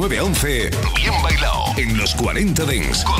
911 Bien Bailado en los 40 Dents. Con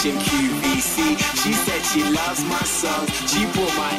Station QVC. She said she loves my songs. She bought my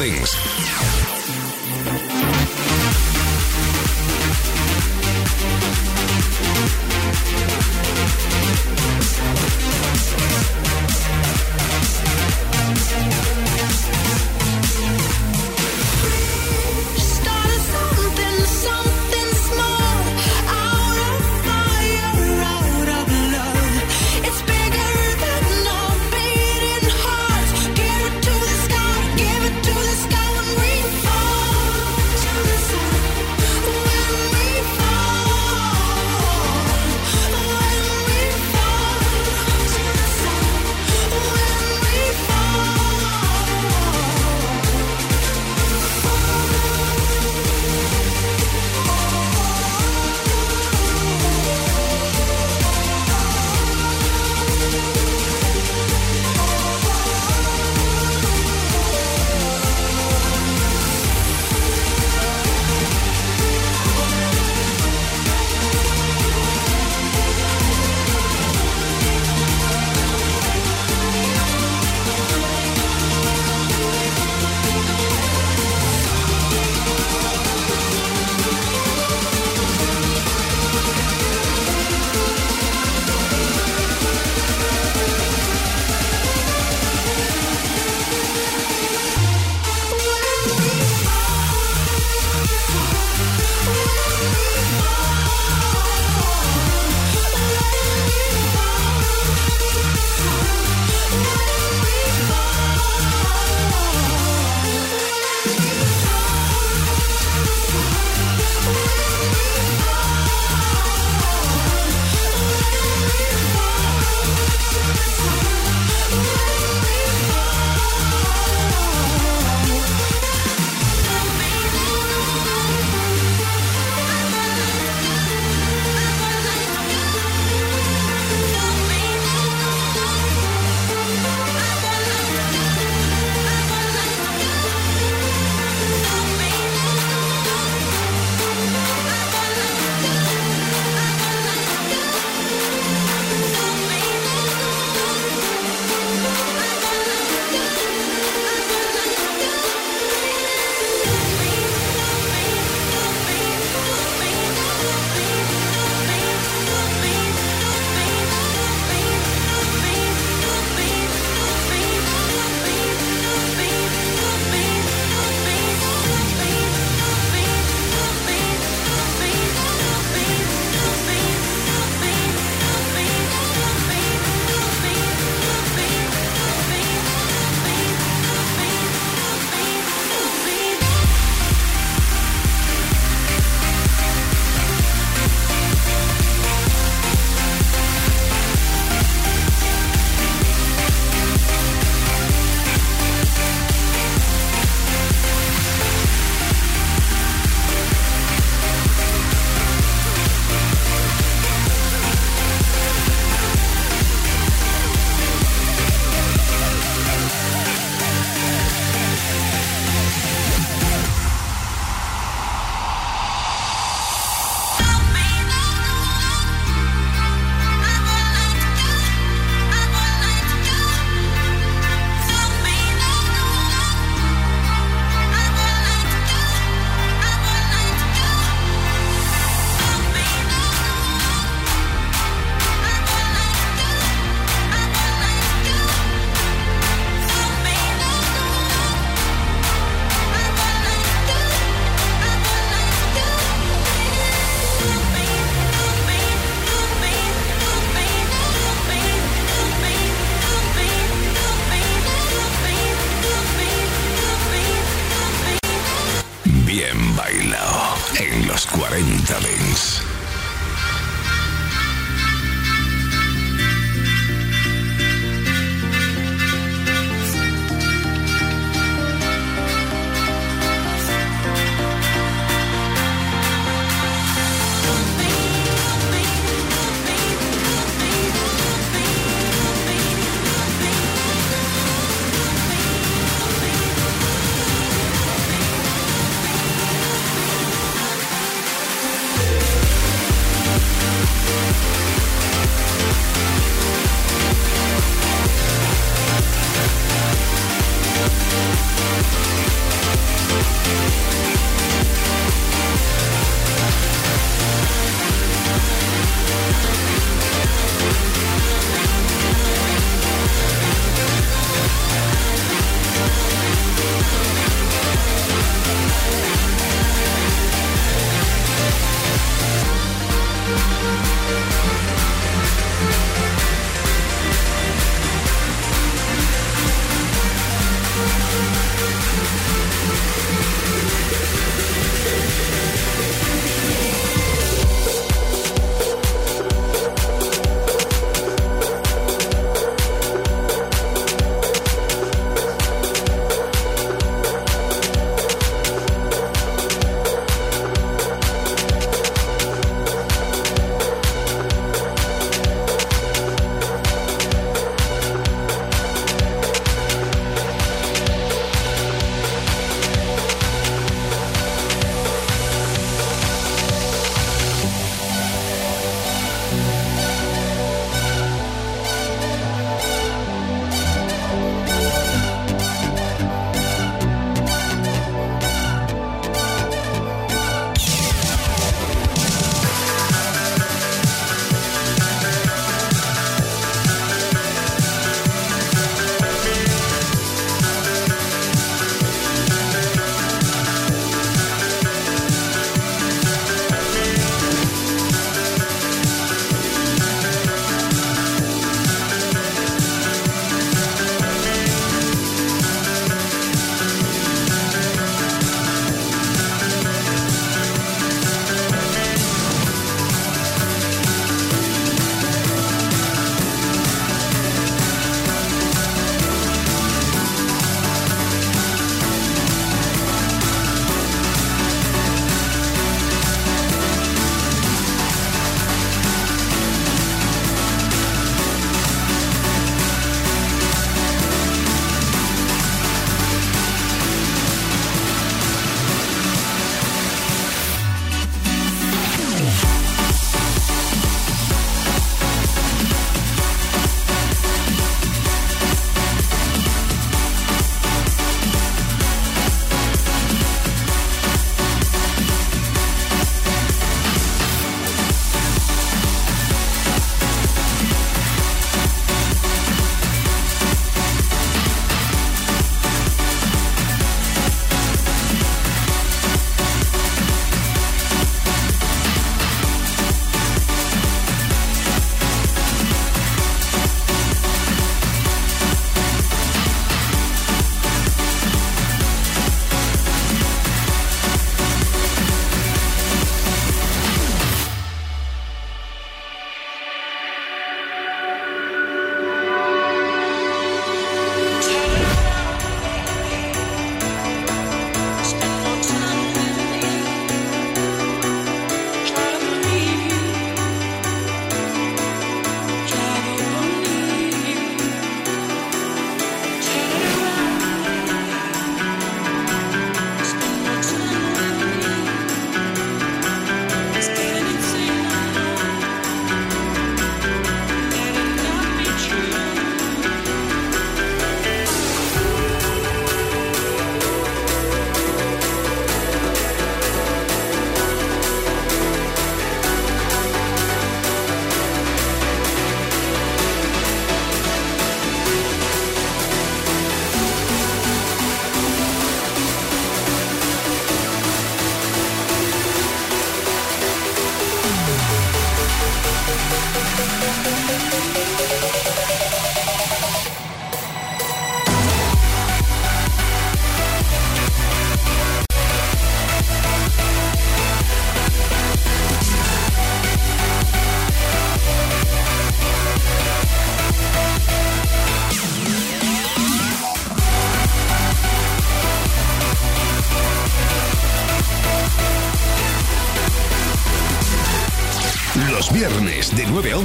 40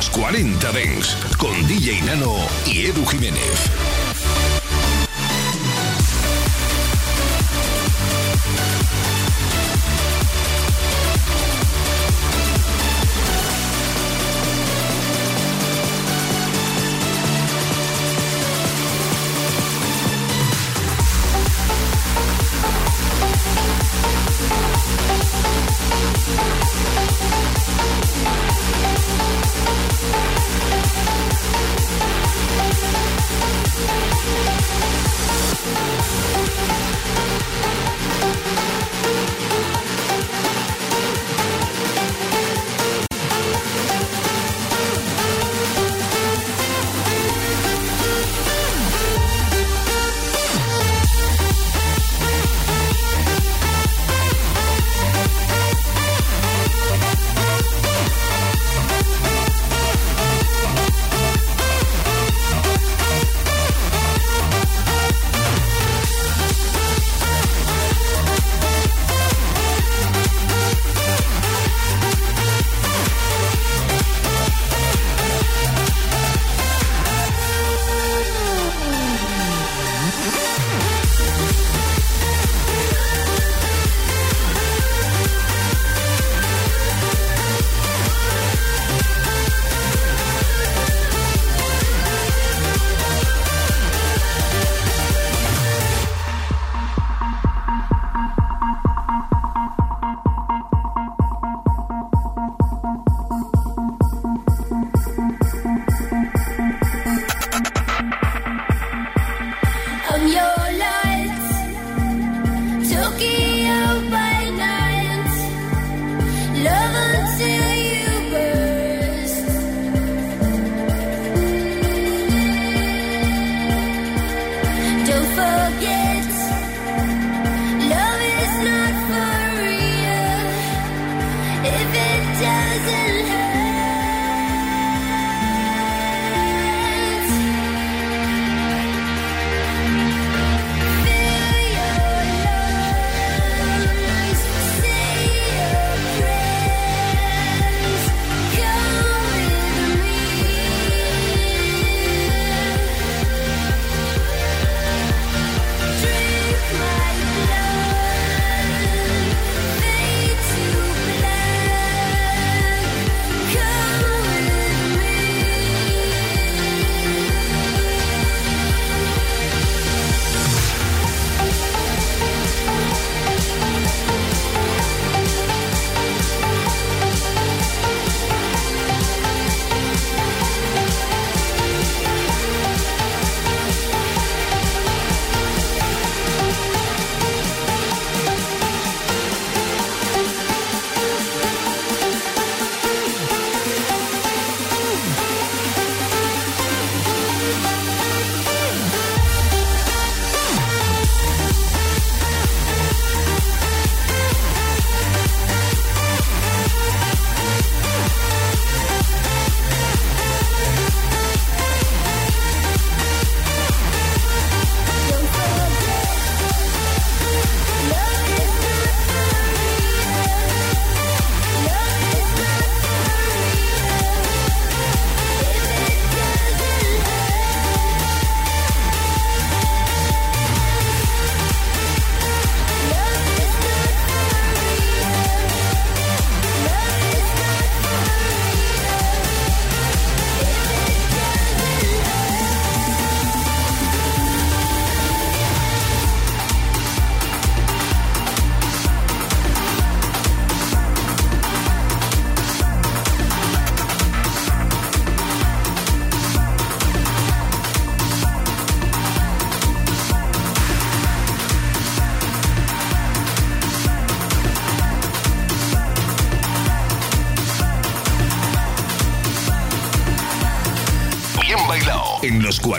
Los 40 Dents con DJ Nano y Edu Jiménez.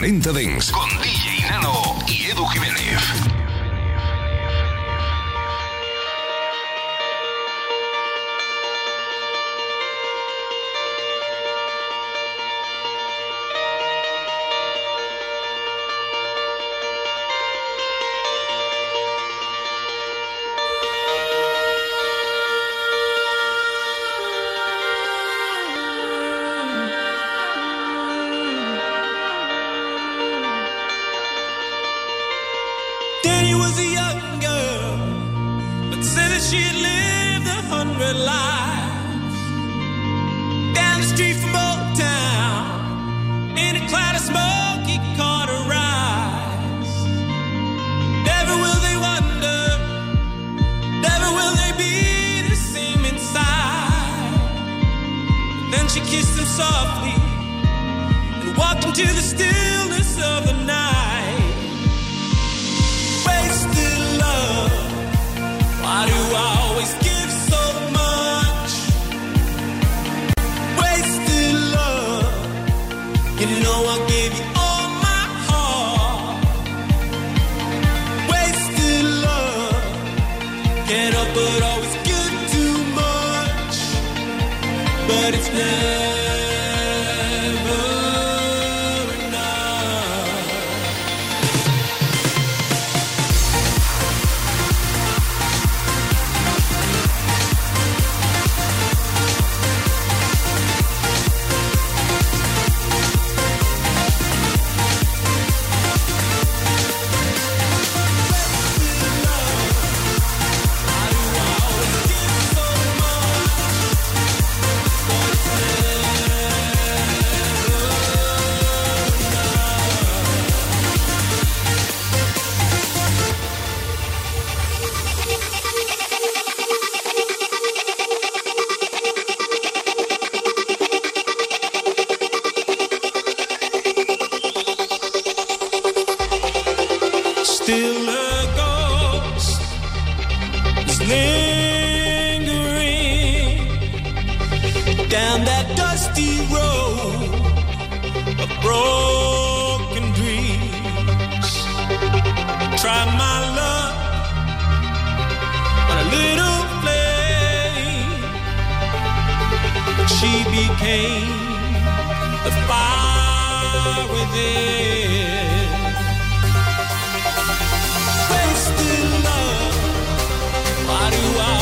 40 Dents con DJ was a young girl, but said that she had lived a hundred lives. Down the street from Old Town, in a cloud of smoke, he caught her eyes. Never will they wonder, never will they be the same inside. But then she kissed him softly and walked into the stillness down that dusty road of broken dreams. Try my luck on a little flame she became the fire within. Wasted love. Why do I